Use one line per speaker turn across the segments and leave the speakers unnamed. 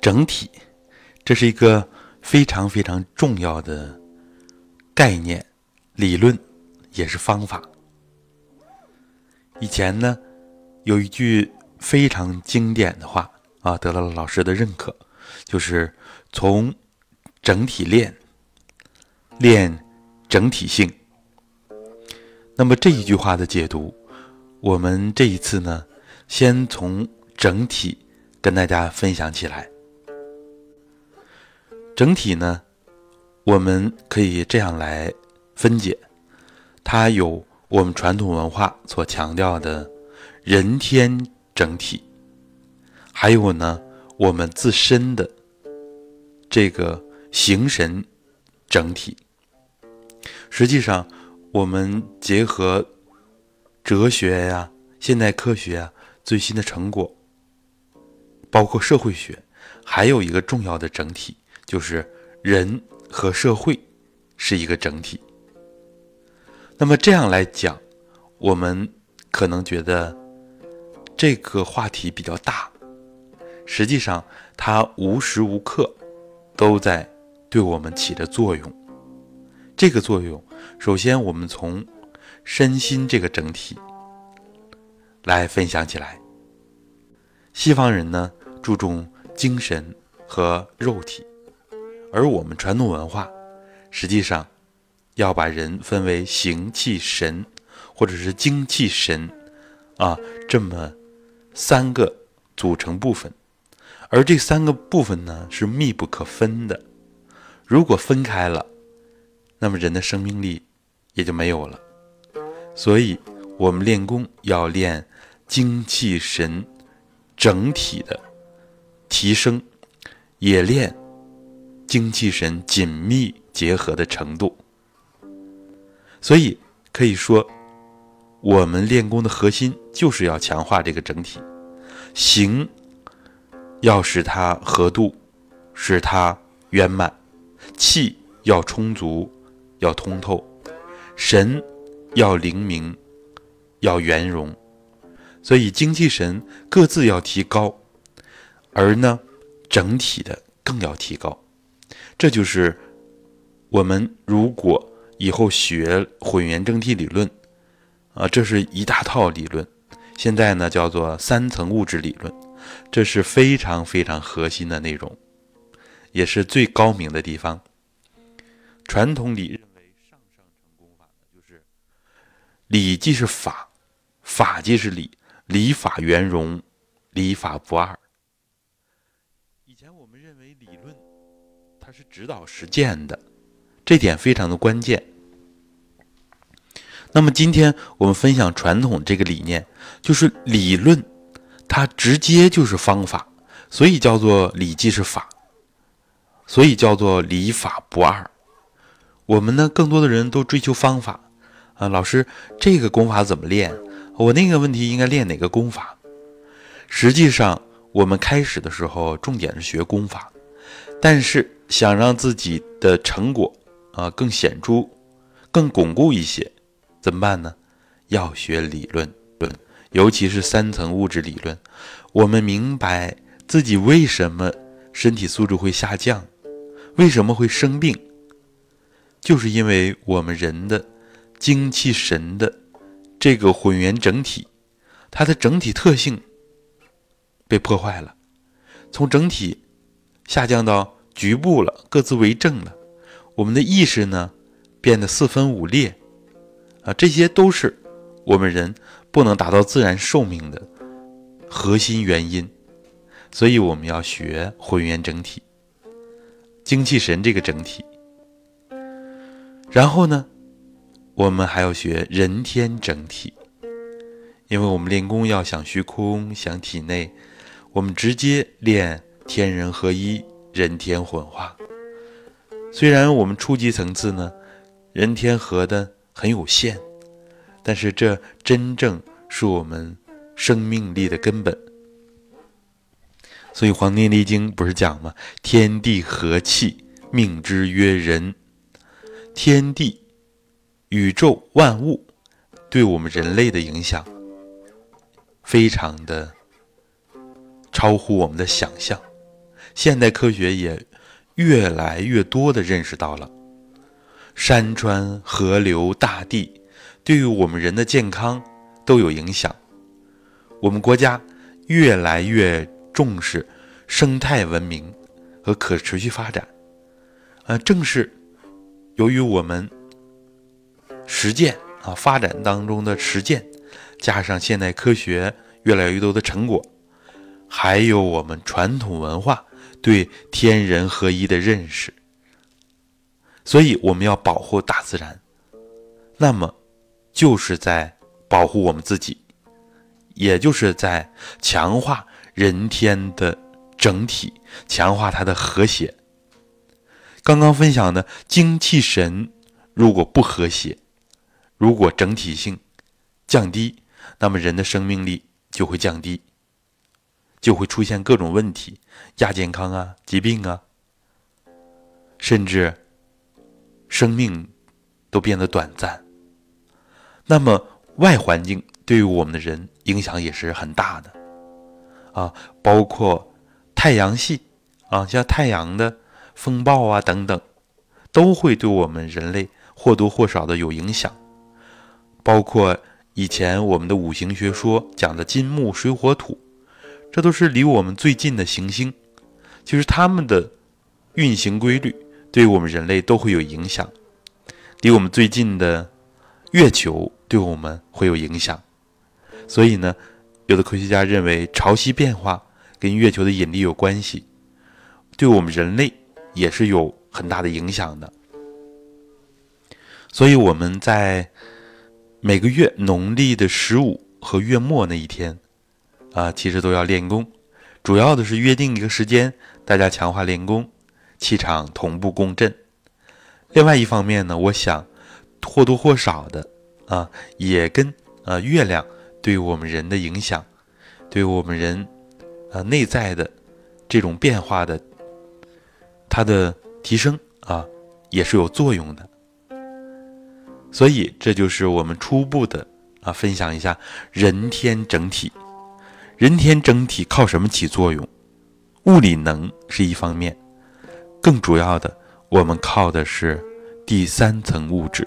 整体，这是一个非常非常重要的概念、理论，也是方法。以前呢，有一句非常经典的话啊，得到了老师的认可，就是从整体练，练整体性。那么这一句话的解读，我们这一次呢，先从整体跟大家分享起来。整体呢，我们可以这样来分解，它有我们传统文化所强调的人天整体，还有呢，我们自身的这个形神整体。实际上，我们结合哲学呀、现代科学啊最新的成果，包括社会学，还有一个重要的整体。就是人和社会是一个整体。那么这样来讲，我们可能觉得这个话题比较大，实际上它无时无刻都在对我们起着作用。这个作用，首先我们从身心这个整体来分享起来。西方人呢注重精神和肉体。而我们传统文化，实际上要把人分为形气神，或者是精气神，啊，这么三个组成部分。而这三个部分呢，是密不可分的。如果分开了，那么人的生命力也就没有了。所以，我们练功要练精气神整体的提升，也练。精气神紧密结合的程度，所以可以说，我们练功的核心就是要强化这个整体，形要使它合度，使它圆满；气要充足，要通透；神要灵明，要圆融。所以精气神各自要提高，而呢，整体的更要提高。这就是我们如果以后学混元整体理论，啊，这是一大套理论。现在呢叫做三层物质理论，这是非常非常核心的内容，也是最高明的地方。传统里认为上上成功法呢，就是理即是法，法即是理，理法圆融，理法不二。是指导实践的，这点非常的关键。那么今天我们分享传统这个理念，就是理论，它直接就是方法，所以叫做礼即是法，所以叫做礼法不二。我们呢，更多的人都追求方法啊，老师这个功法怎么练？我那个问题应该练哪个功法？实际上，我们开始的时候重点是学功法，但是。想让自己的成果啊更显著、更巩固一些，怎么办呢？要学理论论，尤其是三层物质理论。我们明白自己为什么身体素质会下降，为什么会生病，就是因为我们人的精气神的这个混元整体，它的整体特性被破坏了，从整体下降到。局部了，各自为政了，我们的意识呢变得四分五裂，啊，这些都是我们人不能达到自然寿命的核心原因。所以我们要学混元整体、精气神这个整体。然后呢，我们还要学人天整体，因为我们练功要想虚空、想体内，我们直接练天人合一。人天混化，虽然我们初级层次呢，人天合的很有限，但是这真正是我们生命力的根本。所以《黄帝内经》不是讲吗？天地合气，命之曰人。天地、宇宙万物对我们人类的影响，非常的超乎我们的想象。现代科学也越来越多的认识到了，山川、河流、大地对于我们人的健康都有影响。我们国家越来越重视生态文明和可持续发展，呃，正是由于我们实践啊发展当中的实践，加上现代科学越来越多的成果，还有我们传统文化对天人合一的认识，所以我们要保护大自然，那么就是在保护我们自己。也就是在强化人天的整体，强化它的和谐。刚刚分享的精气神如果不和谐，如果整体性降低，那么人的生命力就会降低，就会出现各种问题，亚健康啊、疾病啊，甚至生命都变得短暂。那么外环境对于我们的人。影响也是很大的，啊，包括太阳系啊，像太阳的风暴啊等等，都会对我们人类或多或少的有影响。包括以前我们的五行学说讲的金木水火土，这都是离我们最近的行星，就是它们的运行规律对我们人类都会有影响。离我们最近的月球对我们会有影响。所以呢，有的科学家认为潮汐变化跟月球的引力有关系，对我们人类也是有很大的影响的。所以我们在每个月农历的十五和月末那一天，啊，其实都要练功，主要的是约定一个时间，大家强化练功，气场同步共振。另外一方面呢，我想或多或少的啊，也跟呃月亮。对我们人的影响，对我们人，啊，内在的这种变化的，它的提升啊，也是有作用的。所以，这就是我们初步的啊，分享一下人天整体。人天整体靠什么起作用？物理能是一方面，更主要的，我们靠的是第三层物质，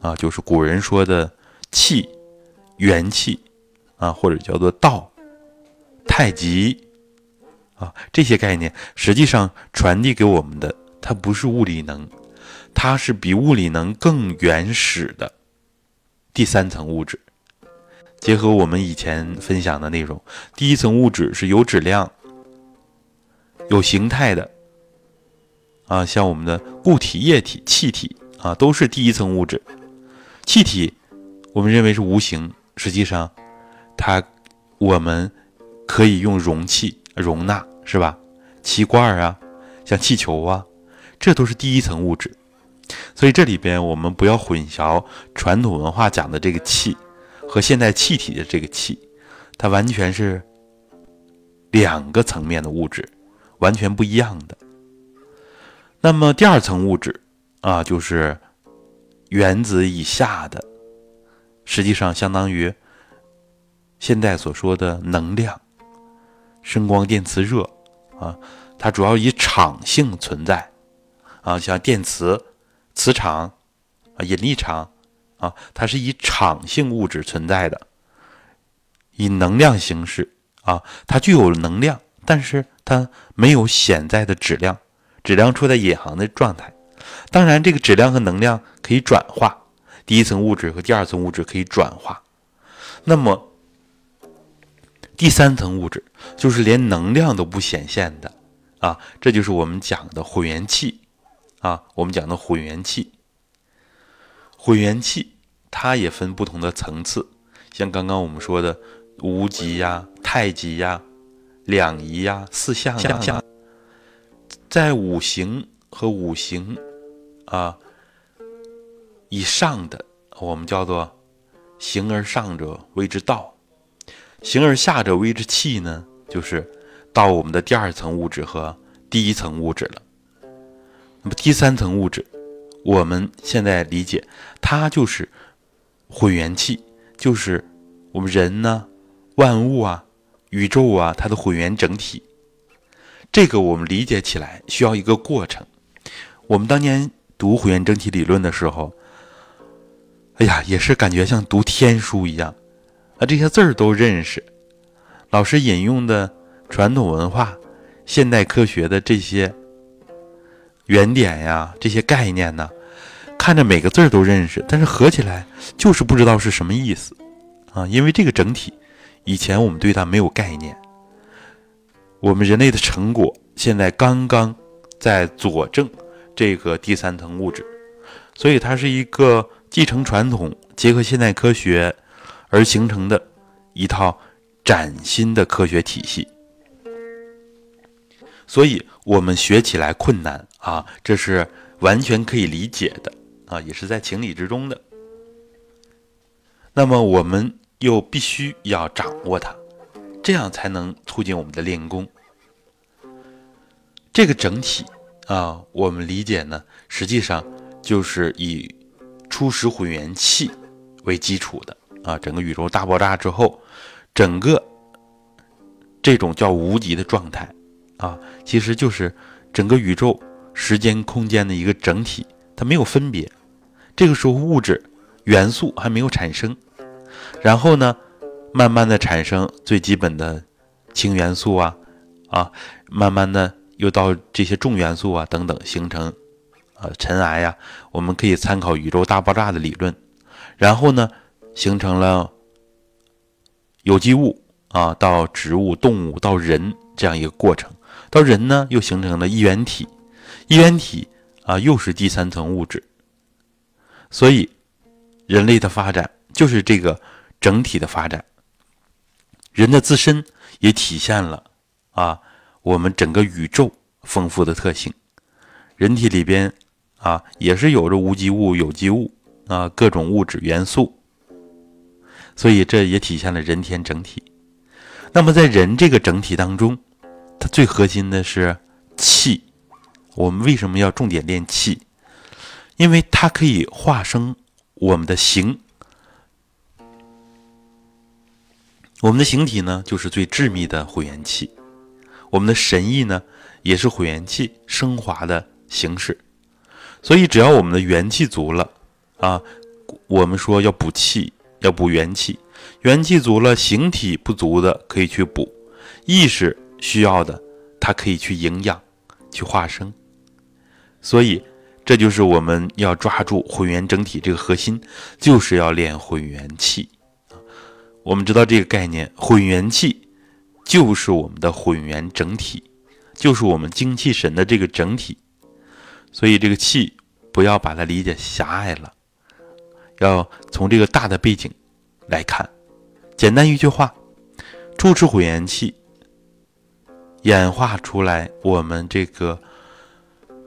啊，就是古人说的气。元气，啊，或者叫做道、太极，啊，这些概念实际上传递给我们的，它不是物理能，它是比物理能更原始的第三层物质。结合我们以前分享的内容，第一层物质是有质量、有形态的，啊，像我们的固体、液体、气体，啊，都是第一层物质。气体，我们认为是无形。实际上，它我们可以用容器容纳，是吧？气罐啊，像气球啊，这都是第一层物质。所以这里边我们不要混淆传统文化讲的这个气和现代气体的这个气，它完全是两个层面的物质，完全不一样的。那么第二层物质啊，就是原子以下的。实际上相当于现在所说的能量，声光电磁热啊，它主要以场性存在啊，像电磁、磁场啊、引力场啊，它是以场性物质存在的，以能量形式啊，它具有能量，但是它没有显在的质量，质量处在隐含的状态。当然，这个质量和能量可以转化。第一层物质和第二层物质可以转化，那么第三层物质就是连能量都不显现的啊，这就是我们讲的混元气啊。我们讲的混元气，混元气它也分不同的层次，像刚刚我们说的无极呀、太极呀、两仪呀、四象呀，在五行和五行啊。以上的，我们叫做形而上者谓之道，形而下者谓之气呢，就是到我们的第二层物质和第一层物质了。那么第三层物质，我们现在理解，它就是混元气，就是我们人呢、万物啊、宇宙啊，它的混元整体。这个我们理解起来需要一个过程。我们当年读混元整体理论的时候，哎呀，也是感觉像读天书一样，啊，这些字儿都认识。老师引用的传统文化、现代科学的这些原点呀，这些概念呢，看着每个字儿都认识，但是合起来就是不知道是什么意思啊！因为这个整体，以前我们对它没有概念。我们人类的成果现在刚刚在佐证这个第三层物质，所以它是一个继承传统、结合现代科学而形成的一套。崭新的科学体系，所以我们学起来困难啊，这是完全可以理解的啊，也是在情理之中的。那么我们又必须要掌握它，这样才能促进我们的练功。这个整体啊，我们理解呢，实际上就是以初始混元气为基础的啊，整个宇宙大爆炸之后。整个这种叫无极的状态啊，其实就是整个宇宙时间空间的一个整体，它没有分别。这个时候物质元素还没有产生，然后呢，慢慢的产生最基本的氢元素啊啊，慢慢的又到这些重元素啊等等，形成啊尘埃呀。我们可以参考宇宙大爆炸的理论，然后呢，形成了。有机物啊，到植物、动物到人这样一个过程，到人呢又形成了一元体，一元体啊又是第三层物质，所以人类的发展就是这个整体的发展，人的自身也体现了啊我们整个宇宙丰富的特性，人体里边啊也是有着无机物、有机物啊各种物质元素。所以这也体现了人天整体。那么在人这个整体当中，它最核心的是气。我们为什么要重点练气？因为它可以化生我们的形。我们的形体呢，就是最致密的混元气。我们的神意呢，也是混元气升华的形式。所以只要我们的元气足了啊，我们说要补气。要补元气，元气足了，形体不足的可以去补，意识需要的，它可以去营养，去化生。所以，这就是我们要抓住混元整体这个核心，就是要练混元气。我们知道这个概念，混元气就是我们的混元整体，就是我们精气神的这个整体。所以，这个气不要把它理解狭隘了。要从这个大的背景来看，简单一句话，初始混元气演化出来，我们这个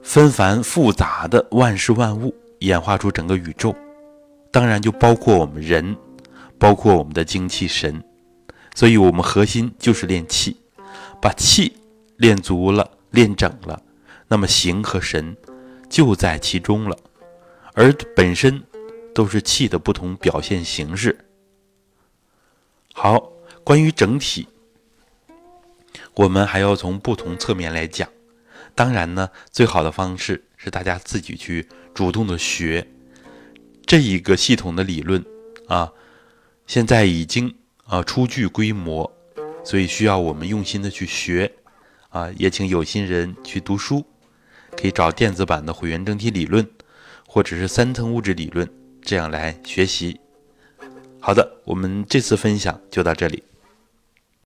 纷繁复杂的万事万物，演化出整个宇宙，当然就包括我们人，包括我们的精气神，所以我们核心就是练气，把气练足了，练整了，那么形和神就在其中了，而本身。都是气的不同表现形式。好，关于整体，我们还要从不同侧面来讲。当然呢，最好的方式是大家自己去主动的学这一个系统的理论啊。现在已经啊初具规模，所以需要我们用心的去学啊。也请有心人去读书，可以找电子版的混元整体理论，或者是三层物质理论。这样来学习。好的，我们这次分享就到这里。